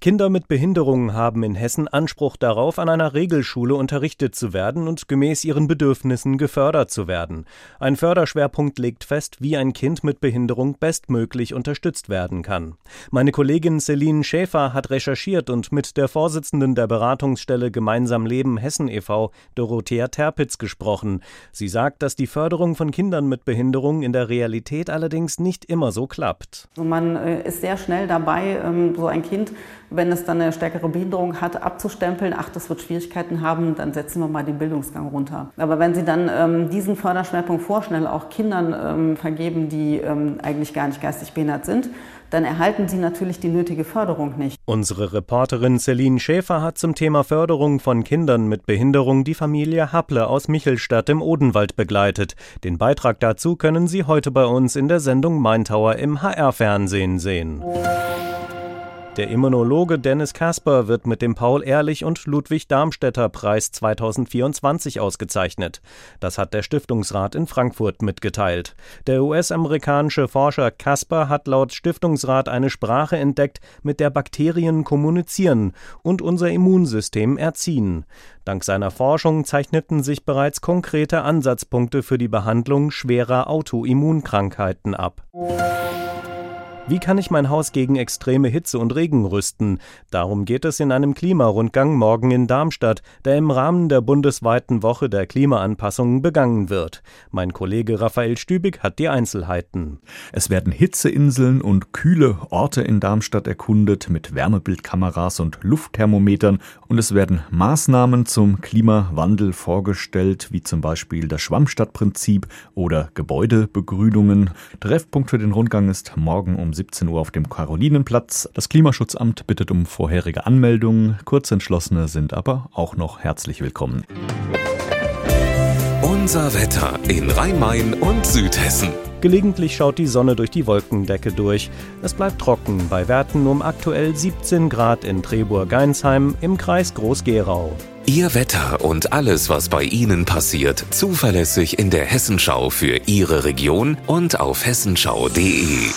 Kinder mit Behinderungen haben in Hessen Anspruch darauf, an einer Regelschule unterrichtet zu werden und gemäß ihren Bedürfnissen gefördert zu werden. Ein Förderschwerpunkt legt fest, wie ein Kind mit Behinderung bestmöglich unterstützt werden kann. Meine Kollegin Celine Schäfer hat recherchiert und mit der Vorsitzenden der Beratungsstelle Gemeinsam Leben Hessen e.V., Dorothea Terpitz, gesprochen. Sie sagt, dass die Förderung von Kindern mit Behinderung in der Realität allerdings nicht immer so klappt. Also man äh, ist sehr schnell dabei, ähm, so ein Kind wenn es dann eine stärkere Behinderung hat, abzustempeln, ach, das wird Schwierigkeiten haben, dann setzen wir mal den Bildungsgang runter. Aber wenn Sie dann ähm, diesen Förderschwerpunkt vorschnell auch Kindern ähm, vergeben, die ähm, eigentlich gar nicht geistig behindert sind, dann erhalten sie natürlich die nötige Förderung nicht. Unsere Reporterin Celine Schäfer hat zum Thema Förderung von Kindern mit Behinderung die Familie Happle aus Michelstadt im Odenwald begleitet. Den Beitrag dazu können Sie heute bei uns in der Sendung Maintower im HR-Fernsehen sehen. Der Immunologe Dennis Kasper wird mit dem Paul-Ehrlich- und Ludwig-Darmstädter-Preis 2024 ausgezeichnet. Das hat der Stiftungsrat in Frankfurt mitgeteilt. Der US-amerikanische Forscher Kasper hat laut Stiftungsrat eine Sprache entdeckt, mit der Bakterien kommunizieren und unser Immunsystem erziehen. Dank seiner Forschung zeichneten sich bereits konkrete Ansatzpunkte für die Behandlung schwerer Autoimmunkrankheiten ab. Wie kann ich mein Haus gegen extreme Hitze und Regen rüsten? Darum geht es in einem Klimarundgang morgen in Darmstadt, der im Rahmen der bundesweiten Woche der Klimaanpassungen begangen wird. Mein Kollege Raphael Stübig hat die Einzelheiten. Es werden Hitzeinseln und kühle Orte in Darmstadt erkundet mit Wärmebildkameras und Luftthermometern und es werden Maßnahmen zum Klimawandel vorgestellt, wie zum Beispiel das Schwammstadtprinzip oder Gebäudebegrünungen. Treffpunkt für den Rundgang ist morgen um 17 Uhr auf dem Karolinenplatz. Das Klimaschutzamt bittet um vorherige Anmeldungen. Kurzentschlossene sind aber auch noch herzlich willkommen. Unser Wetter in Rhein-Main und Südhessen. Gelegentlich schaut die Sonne durch die Wolkendecke durch. Es bleibt trocken bei Werten um aktuell 17 Grad in Treburg-Geinsheim im Kreis Groß-Gerau. Ihr Wetter und alles, was bei Ihnen passiert, zuverlässig in der Hessenschau für Ihre Region und auf hessenschau.de.